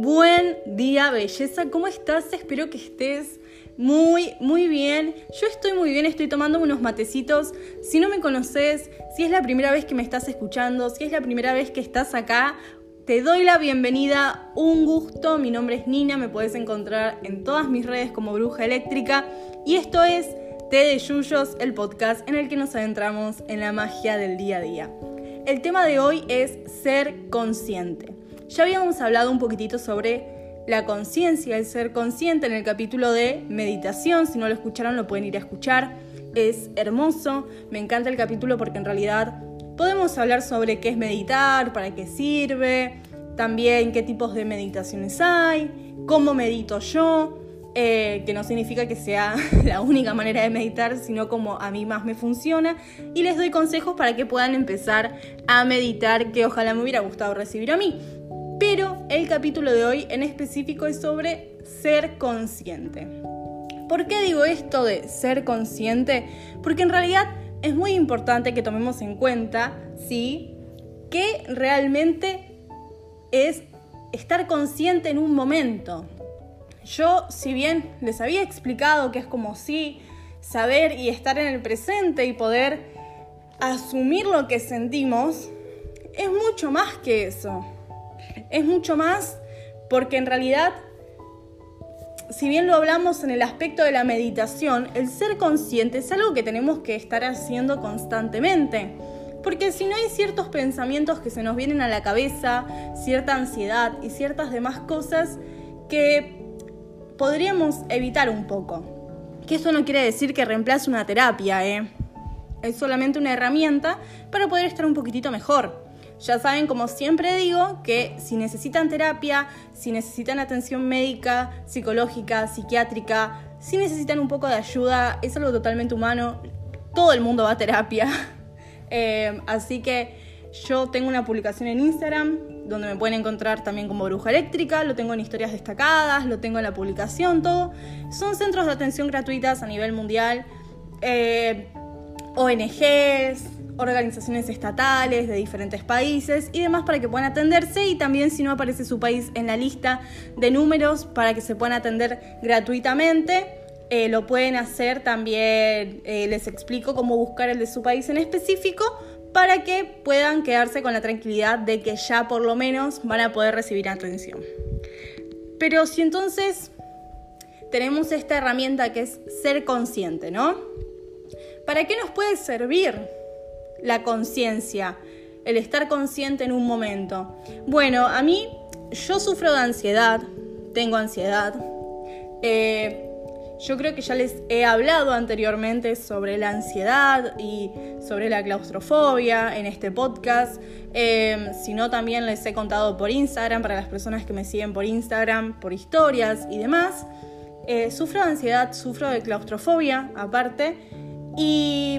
Buen día, belleza. ¿Cómo estás? Espero que estés muy, muy bien. Yo estoy muy bien, estoy tomando unos matecitos. Si no me conoces, si es la primera vez que me estás escuchando, si es la primera vez que estás acá, te doy la bienvenida. Un gusto. Mi nombre es Nina, me puedes encontrar en todas mis redes como Bruja Eléctrica. Y esto es Té de Yuyos, el podcast en el que nos adentramos en la magia del día a día. El tema de hoy es ser consciente. Ya habíamos hablado un poquitito sobre la conciencia, el ser consciente en el capítulo de meditación. Si no lo escucharon, lo pueden ir a escuchar. Es hermoso, me encanta el capítulo porque en realidad podemos hablar sobre qué es meditar, para qué sirve, también qué tipos de meditaciones hay, cómo medito yo. Eh, que no significa que sea la única manera de meditar, sino como a mí más me funciona. Y les doy consejos para que puedan empezar a meditar, que ojalá me hubiera gustado recibir a mí. Pero el capítulo de hoy en específico es sobre ser consciente. ¿Por qué digo esto de ser consciente? Porque en realidad es muy importante que tomemos en cuenta, ¿sí? Que realmente es estar consciente en un momento. Yo, si bien les había explicado que es como si saber y estar en el presente y poder asumir lo que sentimos, es mucho más que eso. Es mucho más porque en realidad, si bien lo hablamos en el aspecto de la meditación, el ser consciente es algo que tenemos que estar haciendo constantemente. Porque si no hay ciertos pensamientos que se nos vienen a la cabeza, cierta ansiedad y ciertas demás cosas que podríamos evitar un poco. Que eso no quiere decir que reemplace una terapia, ¿eh? Es solamente una herramienta para poder estar un poquitito mejor. Ya saben, como siempre digo, que si necesitan terapia, si necesitan atención médica, psicológica, psiquiátrica, si necesitan un poco de ayuda, es algo totalmente humano. Todo el mundo va a terapia. Eh, así que yo tengo una publicación en Instagram donde me pueden encontrar también como bruja eléctrica, lo tengo en historias destacadas, lo tengo en la publicación, todo. Son centros de atención gratuitas a nivel mundial, eh, ONGs, organizaciones estatales de diferentes países y demás para que puedan atenderse y también si no aparece su país en la lista de números para que se puedan atender gratuitamente. Eh, lo pueden hacer también, eh, les explico cómo buscar el de su país en específico para que puedan quedarse con la tranquilidad de que ya por lo menos van a poder recibir atención. Pero si entonces tenemos esta herramienta que es ser consciente, ¿no? ¿Para qué nos puede servir la conciencia, el estar consciente en un momento? Bueno, a mí yo sufro de ansiedad, tengo ansiedad. Eh, yo creo que ya les he hablado anteriormente sobre la ansiedad y sobre la claustrofobia en este podcast. Eh, si no, también les he contado por Instagram, para las personas que me siguen por Instagram, por historias y demás. Eh, sufro de ansiedad, sufro de claustrofobia aparte. Y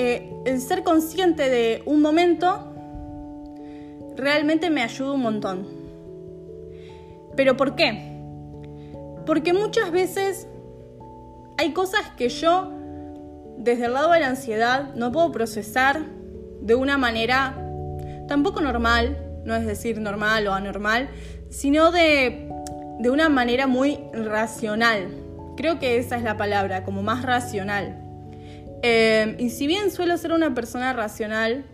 eh, el ser consciente de un momento realmente me ayuda un montón. ¿Pero por qué? Porque muchas veces hay cosas que yo, desde el lado de la ansiedad, no puedo procesar de una manera tampoco normal, no es decir normal o anormal, sino de, una manera muy racional. Creo que esa es la palabra, como más racional. Eh, y si bien suelo ser una persona racional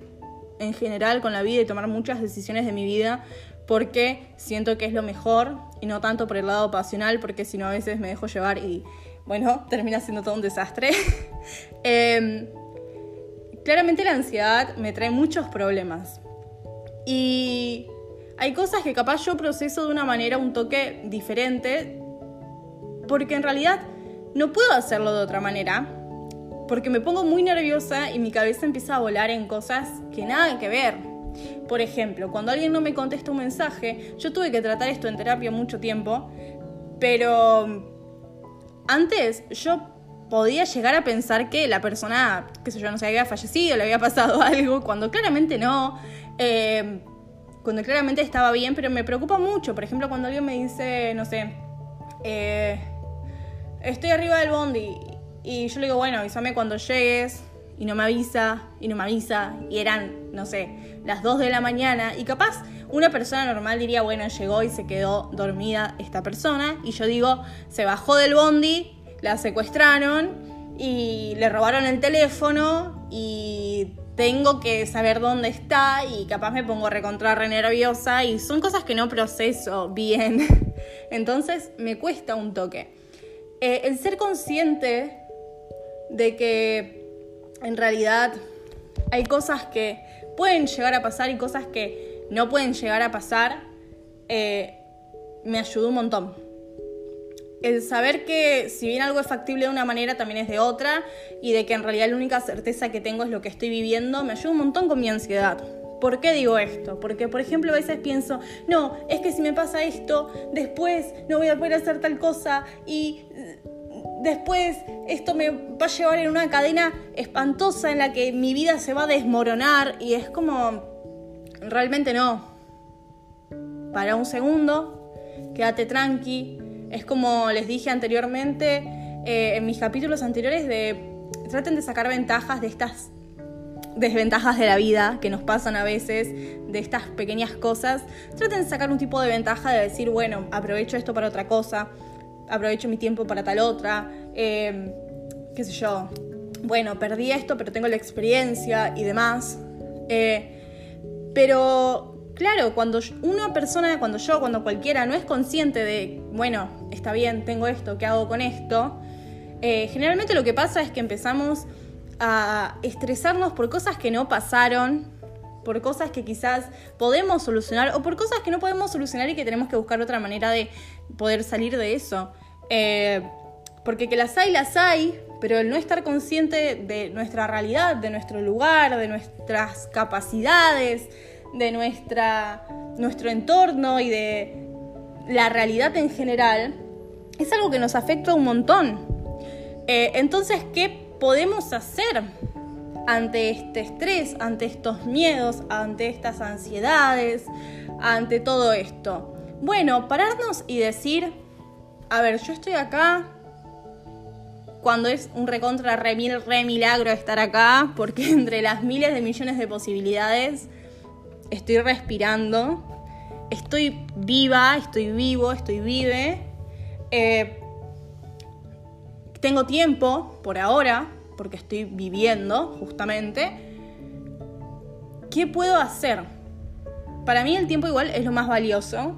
en general con la vida y tomar muchas decisiones de mi vida, porque siento que es lo mejor y no tanto por el lado pasional, porque si no a veces me dejo llevar y bueno, termina siendo todo un desastre. Em, claramente la ansiedad me trae muchos problemas y hay cosas que capaz yo proceso de una manera un toque diferente, porque en realidad no puedo hacerlo de otra manera, porque me pongo muy nerviosa y mi cabeza empieza a volar en cosas que nada que ver. Por ejemplo, cuando alguien no me contesta un mensaje, yo tuve que tratar esto en terapia mucho tiempo, pero antes yo podía llegar a pensar que la persona, qué sé yo, no se había fallecido, le había pasado algo, cuando claramente no. Eh, cuando claramente estaba bien, pero me preocupa mucho. Por ejemplo, cuando alguien me dice, no sé, eh, estoy arriba del bondi y yo le digo, bueno, avísame cuando llegues y no me avisa, y no me avisa, y eran, no sé, las 2 de la mañana, y capaz una persona normal diría, bueno, llegó y se quedó dormida esta persona. Y yo digo, se bajó del bondi, la secuestraron y le robaron el teléfono y tengo que saber dónde está y capaz me pongo recontra re nerviosa y son cosas que no proceso bien. Entonces me cuesta un toque. Eh, el ser consciente de que en realidad hay cosas que pueden llegar a pasar y cosas que no pueden llegar a pasar, eh, me ayudó un montón. El saber que si bien algo es factible de una manera, también es de otra, y de que en realidad la única certeza que tengo es lo que estoy viviendo, me ayuda un montón con mi ansiedad. ¿Por qué digo esto? Porque, por ejemplo, a veces pienso, no, es que si me pasa esto, después no voy a poder hacer tal cosa y después esto me va a llevar en una cadena espantosa en la que mi vida se va a desmoronar y es como, realmente no. Para un segundo, quédate tranqui. Es como les dije anteriormente eh, en mis capítulos anteriores de traten de sacar ventajas de estas desventajas de la vida que nos pasan a veces, de estas pequeñas cosas, traten de sacar un tipo de ventaja de decir, bueno, aprovecho esto para otra cosa, aprovecho mi tiempo para tal otra, eh, qué sé yo, bueno, perdí esto, pero tengo la experiencia y demás. Eh, pero claro, cuando una persona, cuando yo, cuando cualquiera no es consciente de, bueno, está bien, tengo esto, ¿qué hago con esto? Eh, generalmente lo que pasa es que empezamos a estresarnos por cosas que no pasaron, por cosas que quizás podemos solucionar o por cosas que no podemos solucionar y que tenemos que buscar otra manera de poder salir de eso. Eh, porque que las hay, las hay, pero el no estar consciente de nuestra realidad, de nuestro lugar, de nuestras capacidades, de nuestra, nuestro entorno y de la realidad en general, es algo que nos afecta un montón. Eh, entonces, ¿qué podemos hacer ante este estrés, ante estos miedos, ante estas ansiedades, ante todo esto? Bueno, pararnos y decir, a ver, yo estoy acá cuando es un recontra re, re milagro estar acá, porque entre las miles de millones de posibilidades estoy respirando, estoy viva, estoy vivo, estoy vive. Eh, tengo tiempo por ahora porque estoy viviendo justamente, ¿qué puedo hacer? Para mí el tiempo igual es lo más valioso,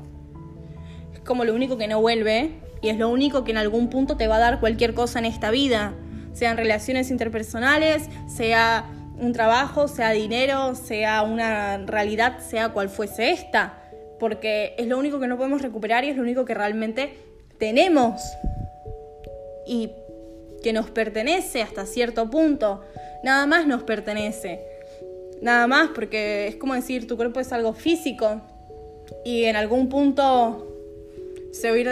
como lo único que no vuelve y es lo único que en algún punto te va a dar cualquier cosa en esta vida, sean relaciones interpersonales, sea un trabajo, sea dinero, sea una realidad, sea cual fuese esta, porque es lo único que no podemos recuperar y es lo único que realmente tenemos. Y que nos pertenece hasta cierto punto. Nada más nos pertenece. Nada más porque es como decir, tu cuerpo es algo físico y en algún punto se va a ir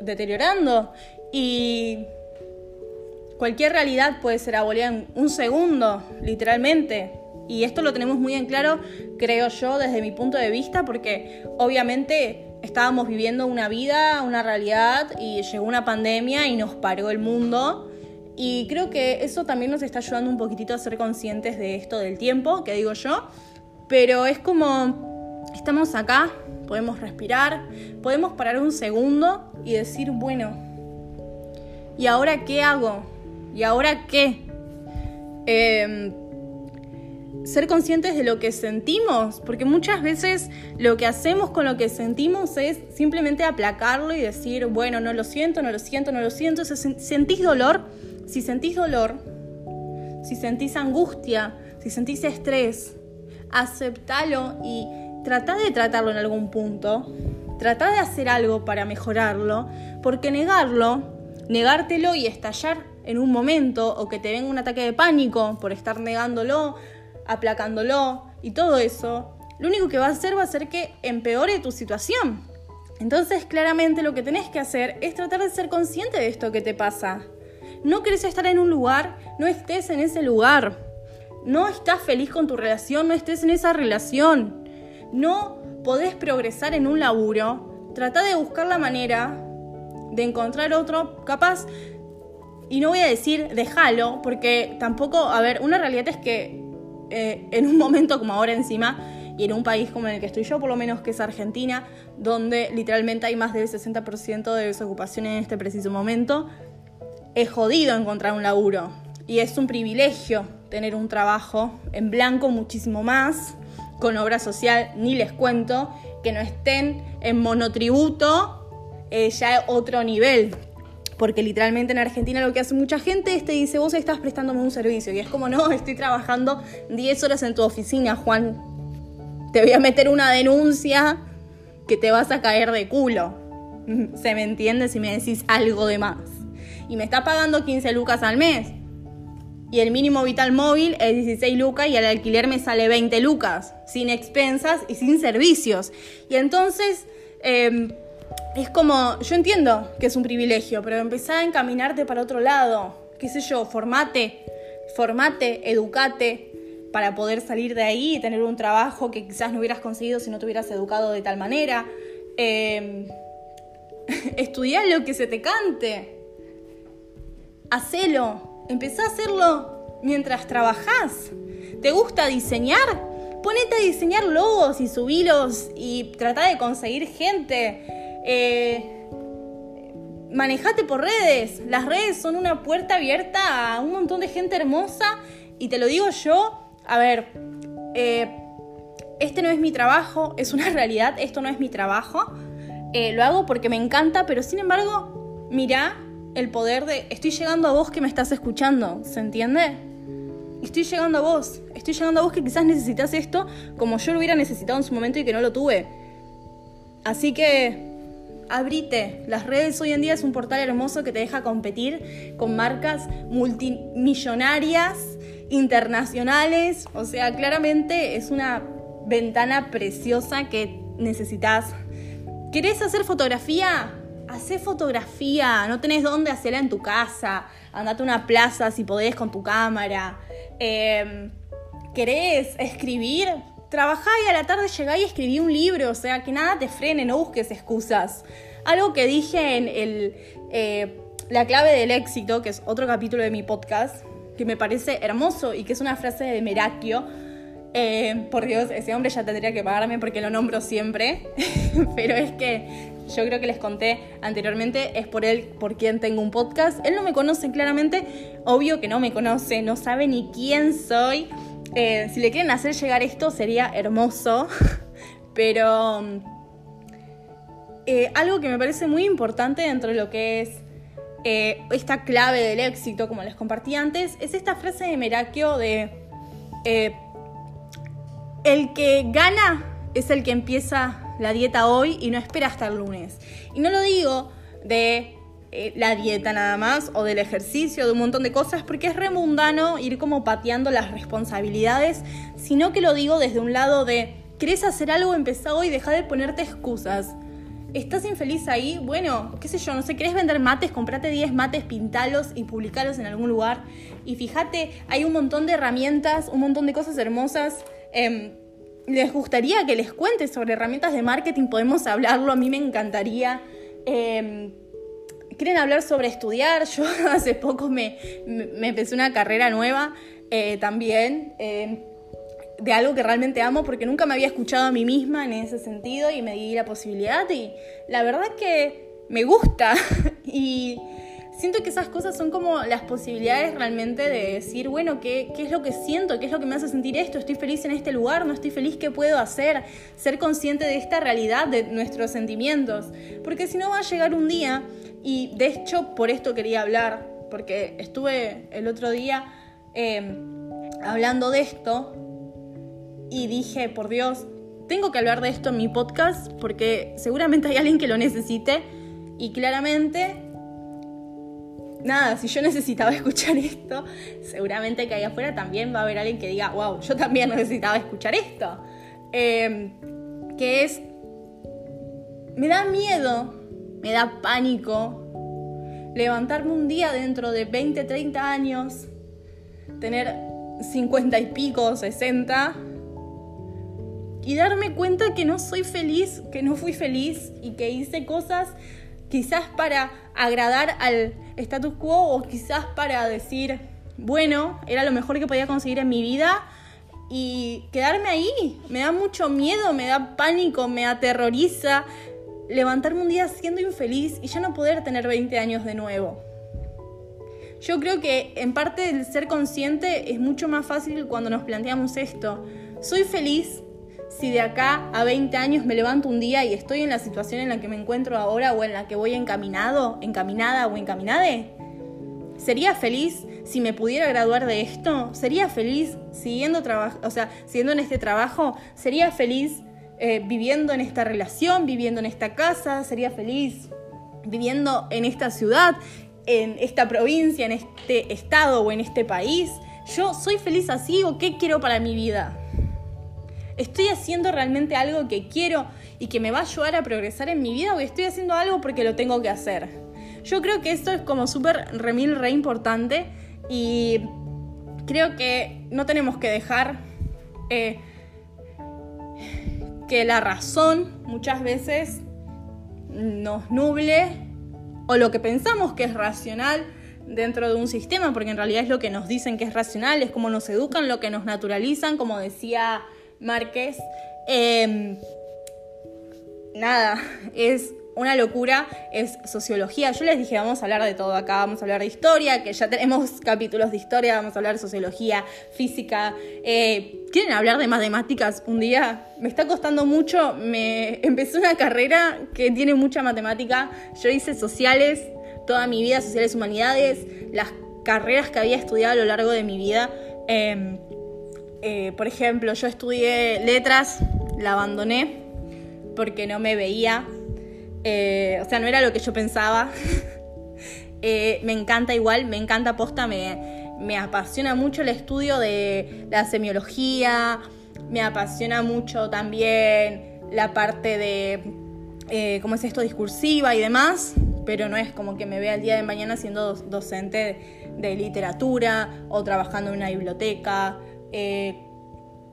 deteriorando y cualquier realidad puede ser abolida en un segundo, literalmente. Y esto lo tenemos muy en claro, creo yo, desde mi punto de vista, porque obviamente estábamos viviendo una vida, una realidad, y llegó una pandemia y nos paró el mundo. Y creo que eso también nos está ayudando un poquitito a ser conscientes de esto del tiempo, que digo yo. Pero es como, estamos acá, podemos respirar, podemos parar un segundo y decir, bueno, ¿y ahora qué hago? ¿Y ahora qué? Em, ser conscientes de lo que sentimos, porque muchas veces lo que hacemos con lo que sentimos es simplemente aplacarlo y decir, bueno, no lo siento, no lo siento, no lo siento. Si sentís dolor, si sentís dolor, si sentís angustia, si sentís estrés, aceptalo y trata de tratarlo en algún punto. Trata de hacer algo para mejorarlo, porque negarlo, negártelo y estallar en un momento o que te venga un ataque de pánico por estar negándolo, aplacándolo y todo eso, lo único que va a hacer va a ser que empeore tu situación. Entonces, claramente lo que tenés que hacer es tratar de ser consciente de esto que te pasa no querés estar en un lugar, no estés en ese lugar. No estás feliz con tu relación, no estés en esa relación. No podés progresar en un laburo. Trata de buscar la manera de encontrar otro capaz. Y no voy a decir déjalo, porque tampoco, a ver, una realidad es que eh, en un momento como ahora encima, y en un país como el que estoy yo, por lo menos que es Argentina, donde literalmente hay más del 60% de desocupación en este preciso momento, es jodido encontrar un laburo y es un privilegio tener un trabajo en blanco muchísimo más, con obra social, ni les cuento, que no estén en monotributo, eh, ya otro nivel. Porque literalmente en Argentina lo que hace mucha gente es te dice, vos estás prestándome un servicio. Y es como, no, estoy trabajando 10 horas en tu oficina, Juan. Te voy a meter una denuncia que te vas a caer de culo. ¿Se me entiende si me decís algo de más? Y me está pagando 15 lucas al mes. Y el mínimo vital móvil es 16 lucas y el alquiler me sale 20 lucas, sin expensas y sin servicios. Y entonces em, es como, yo entiendo que es un privilegio, pero empezá a encaminarte para otro lado. ¿Qué sé yo? Formate, formate, educate para poder salir de ahí y tener un trabajo que quizás no hubieras conseguido si no te hubieras educado de tal manera. Eh, estudiar lo que se te cante. Hacelo. Empezá a hacerlo mientras trabajás. ¿Te gusta diseñar? Ponete a diseñar logos y subilos y trata de conseguir gente. Eh, manejate por redes. Las redes son una puerta abierta a un montón de gente hermosa. Y te lo digo yo, a ver, eh, este no es mi trabajo, es una realidad, esto no es mi trabajo. Eh, lo hago porque me encanta, pero sin embargo, mira el poder de, estoy llegando a vos que me estás escuchando, ¿se entiende? Estoy llegando a vos, estoy llegando a vos que quizás necesitas esto como yo lo hubiera necesitado en su momento y que no lo tuve. Así que abrite. Las redes hoy en día es un portal hermoso que te deja competir con marcas multimillonarias, internacionales. O sea, claramente es una ventana preciosa que necesitas. ¿Querés hacer fotografía? Hacé fotografía, no tenés dónde hacerla en tu casa, andate a una plaza si podés con tu cámara. Em, ¿Querés escribir? Trabajá y a la tarde llegá y escribí un libro, o sea, que nada te frene, no busques excusas. Algo que dije en el, eh, La clave del éxito, que es otro capítulo de mi podcast, que me parece hermoso y que es una frase de Merakio. Eh, por Dios, ese hombre ya tendría que pagarme porque lo nombro siempre, pero es que yo creo que les conté anteriormente, es por él por quien tengo un podcast. Él no me conoce claramente, obvio que no me conoce, no sabe ni quién soy. Eh, si le quieren hacer llegar esto sería hermoso, pero eh, algo que me parece muy importante dentro de lo que es eh, esta clave del éxito, como les compartí antes, es esta frase de Merakio de el que gana es el que empieza la dieta hoy y no espera hasta el lunes. Y no lo digo de eh, la dieta nada más o del ejercicio, de un montón de cosas, porque es remundano ir como pateando las responsabilidades, sino que lo digo desde un lado de, ¿querés hacer algo? Empezá hoy, deja de ponerte excusas. ¿Estás infeliz ahí? Bueno, qué sé yo, no sé, ¿querés vender mates? Comprate 10 mates, pintalos y publicalos en algún lugar. Y fíjate, hay un montón de herramientas, un montón de cosas hermosas. Em, les gustaría que les cuente sobre herramientas de marketing, podemos hablarlo, a mí me encantaría. Em, ¿Quieren hablar sobre estudiar? Yo hace poco me, empecé una carrera nueva eh, también em, de algo que realmente amo porque nunca me había escuchado a mí misma en ese sentido y me di la posibilidad y la verdad que me gusta y siento que esas cosas son como las posibilidades realmente de decir, bueno, ¿qué, ¿qué, es lo que siento? ¿Qué es lo que me hace sentir esto? ¿Estoy feliz en este lugar? ¿No estoy feliz? ¿Qué puedo hacer? Ser consciente de esta realidad, de nuestros sentimientos. Porque si no va a llegar un día, y de hecho por esto quería hablar, porque estuve el otro día em, hablando de esto y dije, por Dios, tengo que hablar de esto en mi podcast porque seguramente hay alguien que lo necesite y claramente nada, si yo necesitaba escuchar esto, seguramente que ahí afuera también va a haber alguien que diga, wow, yo también necesitaba escuchar esto. Em, que es, me da miedo, me da pánico levantarme un día dentro de 20, 30 años, tener 50 y pico, 60, y darme cuenta que no soy feliz, que no fui feliz y que hice cosas quizás para agradar al status quo o quizás para decir, bueno, era lo mejor que podía conseguir en mi vida y quedarme ahí. Me da mucho miedo, me da pánico, me aterroriza levantarme un día siendo infeliz y ya no poder tener 20 años de nuevo. Yo creo que en parte el ser consciente es mucho más fácil cuando nos planteamos esto. Soy feliz si de acá a 20 años me levanto un día y estoy en la situación en la que me encuentro ahora o en la que voy encaminado, encaminada o encaminade. ¿Sería feliz si me pudiera graduar de esto? ¿Sería feliz siguiendo o sea, siguiendo en este trabajo? ¿Sería feliz eh, viviendo en esta relación, viviendo en esta casa? ¿Sería feliz viviendo en esta ciudad? en esta provincia, en este estado o en este país? ¿Yo soy feliz así o qué quiero para mi vida? ¿Estoy haciendo realmente algo que quiero y que me va a ayudar a progresar en mi vida o estoy haciendo algo porque lo tengo que hacer? Yo creo que esto es como súper remil, re importante y creo que no tenemos que dejar eh, que la razón muchas veces nos nuble o lo que pensamos que es racional dentro de un sistema, porque en realidad es lo que nos dicen que es racional, es como nos educan, lo que nos naturalizan, como decía Márquez. Em, nada, es una locura, es sociología. Yo les dije, vamos a hablar de todo acá, vamos a hablar de historia, que ya tenemos capítulos de historia, vamos a hablar de sociología, física. Eh, ¿Quieren hablar de matemáticas un día? Me está costando mucho, me empecé una carrera que tiene mucha matemática. Yo hice sociales toda mi vida, sociales humanidades, las carreras que había estudiado a lo largo de mi vida. Em, eh, por ejemplo, yo estudié letras, la abandoné porque no me veía eh, o sea, no era lo que yo pensaba. Eh, me encanta igual, me encanta posta, me, apasiona mucho el estudio de la semiología, me apasiona mucho también la parte de, ¿cómo es esto?, discursiva y demás, pero no es como que me vea el día de mañana siendo docente de, literatura o trabajando en una biblioteca.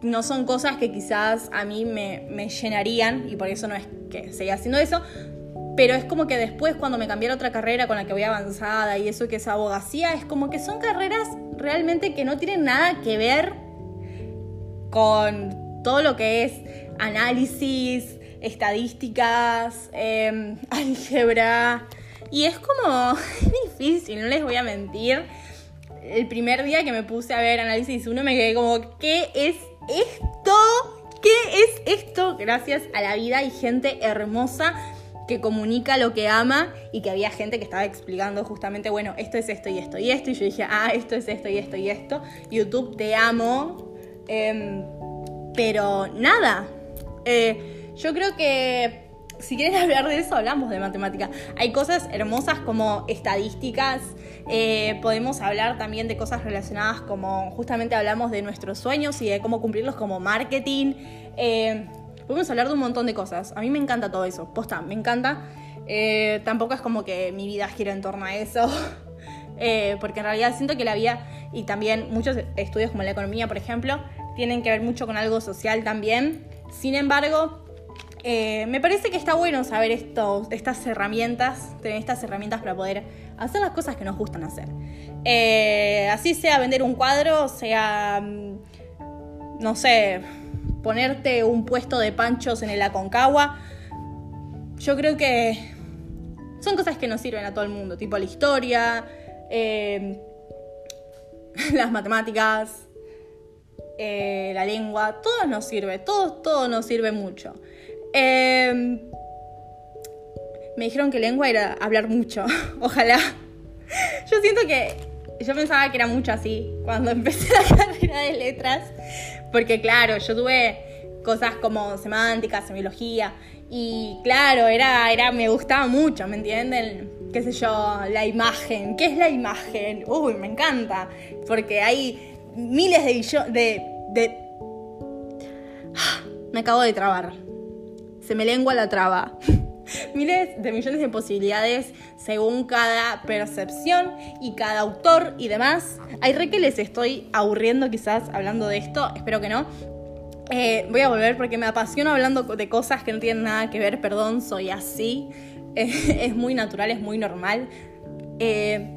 No son cosas que quizás a mí me, me llenarían y por eso no es que siga haciendo eso, pero es como que después cuando me cambié a otra carrera con la que voy avanzada y eso que es abogacía, es como que son carreras realmente que no tienen nada que ver con todo lo que es análisis, estadísticas, em, álgebra. Y es como difícil, no les voy a mentir. El primer día que me puse a ver análisis 1 me quedé como, ¿qué es esto? ¿Qué es esto? Gracias a la vida y gente hermosa que comunica lo que ama y que había gente que estaba explicando justamente, bueno, esto es esto y esto y esto. Y yo dije, ah, esto es esto y esto y esto. YouTube, te amo. Em, pero nada. Eh, yo creo que si quieres hablar de eso, hablamos de matemática. Hay cosas hermosas como estadísticas. Eh, podemos hablar también de cosas relacionadas como justamente hablamos de nuestros sueños y de cómo cumplirlos como marketing. Eh, Podemos hablar de un montón de cosas. A mí me encanta todo eso. Posta, me encanta. Eh, tampoco es como que mi vida gira en torno a eso. Porque en realidad siento que la vida y también muchos estudios como la economía, por ejemplo, tienen que ver mucho con algo social también. Sin embargo, eh, me parece que está bueno saber esto, estas herramientas, tener estas herramientas para poder hacer las cosas que nos gustan hacer. así sea vender un cuadro, sea, mm, no sé, ponerte un puesto de panchos en el Aconcagua. Yo creo que son cosas que nos sirven a todo el mundo, tipo la historia, eh, las matemáticas, eh, la lengua, todo nos sirve, todo, todo nos sirve mucho. Eh, me dijeron que lengua era hablar mucho, ojalá. Yo siento que yo pensaba que era mucho así cuando empecé la carrera de letras, porque claro, yo tuve cosas como semántica, semiología, y claro, era, era, me gustaba mucho, ¿me entienden? qué sé yo, la imagen. ¿Qué es la imagen? Uy, me encanta, porque hay miles de... de, de... Me acabo de trabar. Se me lengua la traba. miles de millones de posibilidades según cada percepción y cada autor y demás. Hay re que les estoy aburriendo quizás hablando de esto, espero que no. Eh, voy a volver porque me apasiona hablando de cosas que no tienen nada que ver, perdón, soy así. es muy natural, es muy normal. Eh,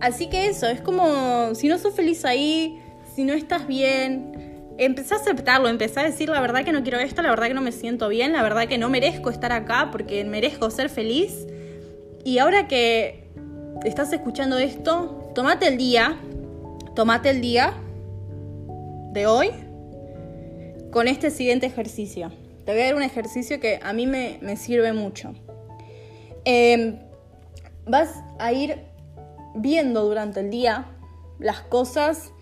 así que eso, es como si no sos feliz ahí, si no estás bien, empecé a aceptarlo, empecé a decir la verdad que no quiero esto, la verdad que no me siento bien, la verdad que no merezco estar acá porque merezco ser feliz. Y ahora que estás escuchando esto, tomate el día, tomate el día de hoy con este siguiente ejercicio. Te voy a dar un ejercicio que a mí me, sirve mucho. Em, vas a ir viendo durante el día las cosas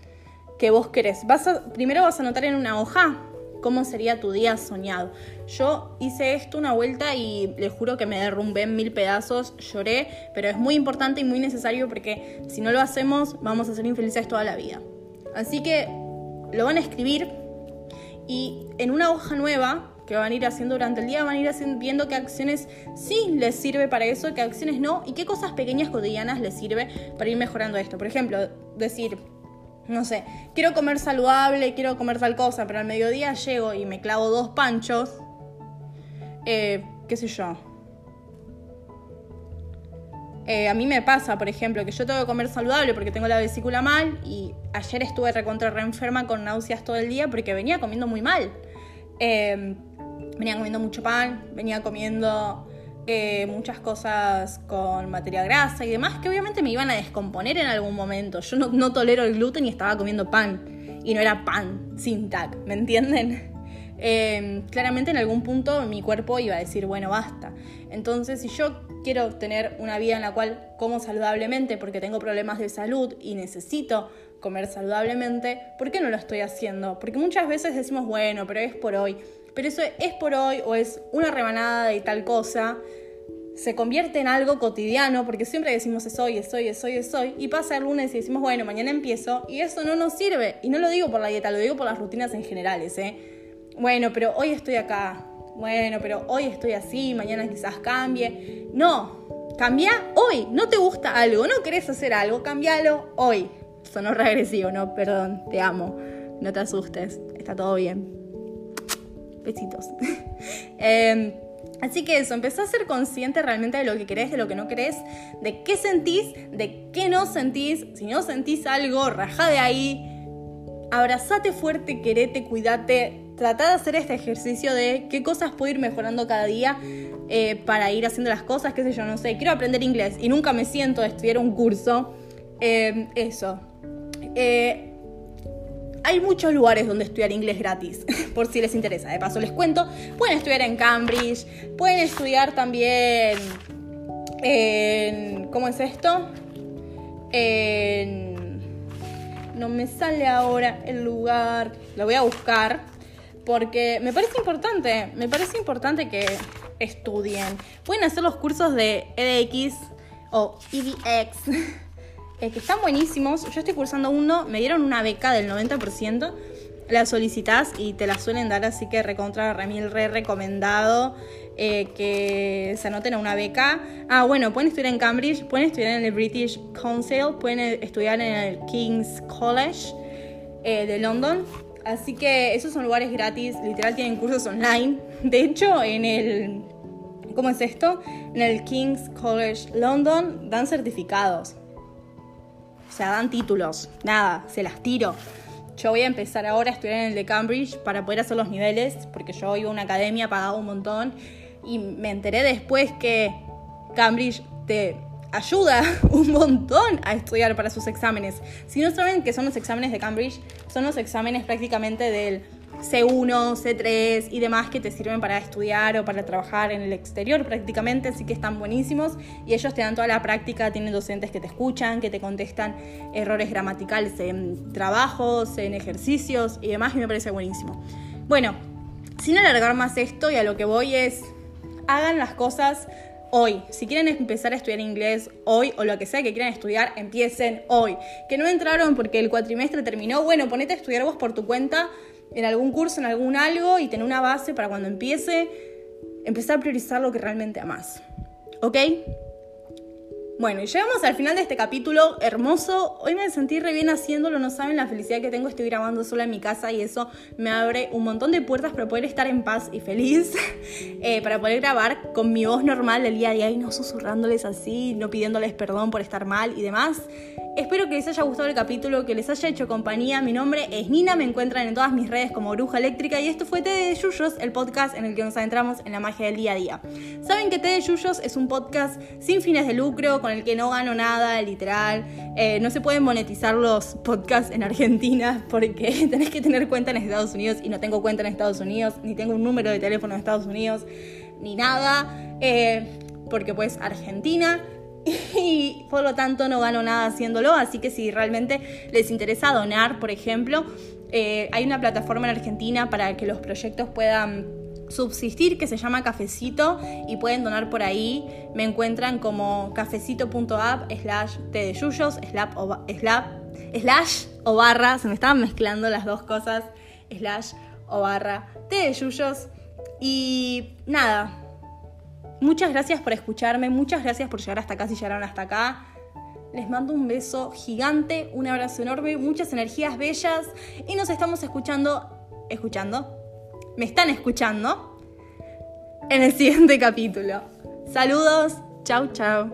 que vos querés. Vas primero vas a anotar en una hoja cómo sería tu día soñado. Yo hice esto una vuelta y le juro que me derrumbé en mil pedazos, lloré, pero es muy importante y muy necesario porque si no lo hacemos vamos a ser infelices toda la vida. Así que lo van a escribir y en una hoja nueva que van a ir haciendo durante el día, van a ir viendo qué acciones sí les sirve para eso, qué acciones no, y qué cosas pequeñas cotidianas les sirve para ir mejorando esto. Por ejemplo, decir, no sé, quiero comer saludable, quiero comer tal cosa, pero al mediodía llego y me clavo dos panchos, eh, qué sé yo. Eh, a mí me pasa, por ejemplo, que yo tengo que comer saludable porque tengo la vesícula mal y ayer estuve recontra reenferma con náuseas todo el día porque venía comiendo muy mal. Eh, venía comiendo mucho pan, venía comiendo muchas cosas con materia grasa y demás que obviamente me iban a descomponer en algún momento. Yo no, tolero el gluten y estaba comiendo pan y no era pan sin tac, ¿me entienden? Em, claramente en algún punto mi cuerpo iba a decir, bueno, basta. Entonces, si yo quiero tener una vida en la cual como saludablemente porque tengo problemas de salud y necesito comer saludablemente, ¿por qué no lo estoy haciendo? Porque muchas veces decimos, bueno, pero es por hoy pero eso es por hoy o es una rebanada de tal cosa, se convierte en algo cotidiano, porque siempre decimos es hoy, es hoy, es hoy, es hoy, y pasa el lunes y decimos, bueno, mañana empiezo, y eso no nos sirve. Y no lo digo por la dieta, lo digo por las rutinas en generales, ¿eh? Bueno, pero hoy estoy acá, bueno, pero hoy estoy así, mañana quizás cambie. No, cambia hoy. No te gusta algo, no querés hacer algo, cambialo hoy. Sonó regresivo, no, perdón, te amo. No te asustes, está todo bien. Besitos. Em, así que eso, empezó a ser consciente realmente de lo que querés, de lo que no querés, de qué sentís, de qué no sentís. Si no sentís algo, rajá de ahí. Abrazate fuerte, querete, cuídate. Tratá de hacer este ejercicio de qué cosas puedo ir mejorando cada día eh, para ir haciendo las cosas, qué sé yo, no sé. Quiero aprender inglés y nunca me siento a estudiar un curso. Em, eso. Eh, hay muchos lugares donde estudiar inglés gratis, por si les interesa. De paso les cuento, pueden estudiar en Cambridge, pueden estudiar también en... ¿Cómo es esto? En... No me sale ahora el lugar, lo voy a buscar, porque me parece importante, me parece importante que estudien. Pueden hacer los cursos de EDX o EDX que están buenísimos. Yo estoy cursando uno, me dieron una beca del 90%. La solicitas y te la suelen dar, así que recontra Remil re recomendado eh, que se anoten a una beca. Ah, bueno, pueden estudiar en Cambridge, pueden estudiar en el British Council, pueden estudiar en el King's College eh, de London. Así que esos son lugares gratis, literal tienen cursos online. De hecho, en el ¿cómo es esto? En el King's College London dan certificados. O sea, dan títulos. Nada, se las tiro. Yo voy a empezar ahora a estudiar en el de Cambridge para poder hacer los niveles, porque yo iba a una academia, pagaba un montón, y me enteré después que Cambridge te ayuda un montón a estudiar para sus exámenes. Si no saben qué son los exámenes de Cambridge, son los exámenes prácticamente del C1, C3 y demás que te sirven para estudiar o para trabajar en el exterior prácticamente, así que están buenísimos y ellos te dan toda la práctica, tienen docentes que te escuchan, que te contestan errores gramaticales en trabajos, en ejercicios y demás y me parece buenísimo. Bueno, sin alargar más esto y a lo que voy es, hagan las cosas hoy. Si quieren empezar a estudiar inglés hoy o lo que sea que quieran estudiar, empiecen hoy. Que no entraron porque el cuatrimestre terminó, bueno, ponete a estudiar vos por tu cuenta en algún curso, en algún algo y tener una base para cuando empiece, empezar a priorizar lo que realmente amas. ¿Ok? Bueno, y llegamos al final de este capítulo hermoso. Hoy me sentí re bien haciéndolo, no saben la felicidad que tengo. Estoy grabando sola en mi casa y eso me abre un montón de puertas para poder estar en paz y feliz. Eh, para poder grabar con mi voz normal el día a día y no susurrándoles así, no pidiéndoles perdón por estar mal y demás. Espero que les haya gustado el capítulo, que les haya hecho compañía. Mi nombre es Nina, me encuentran en todas mis redes como Bruja Eléctrica y esto fue Té de Yuyos, el podcast en el que nos adentramos en la magia del día a día. Saben que Té de Yuyos es un podcast sin fines de lucro, con el que no gano nada, literal. Eh, no se pueden monetizar los podcasts en Argentina porque tenés que tener cuenta en Estados Unidos y no tengo cuenta en Estados Unidos, ni tengo un número de teléfono en Estados Unidos, ni nada. Eh, porque pues Argentina y por lo tanto no gano nada haciéndolo, así que si realmente les interesa donar, por ejemplo, eh, hay una plataforma en Argentina para que los proyectos puedan subsistir que se llama Cafecito y pueden donar por ahí. Me encuentran como cafecito.app slash de yuyos slash o, barra, se me estaban mezclando las dos cosas, slash o barra t de yuyos. Y nada, Muchas gracias por escucharme, muchas gracias por llegar hasta acá si llegaron hasta acá. Les mando un beso gigante, un abrazo enorme, muchas energías bellas y nos estamos escuchando, escuchando, me están escuchando en el siguiente capítulo. Saludos, chau chau.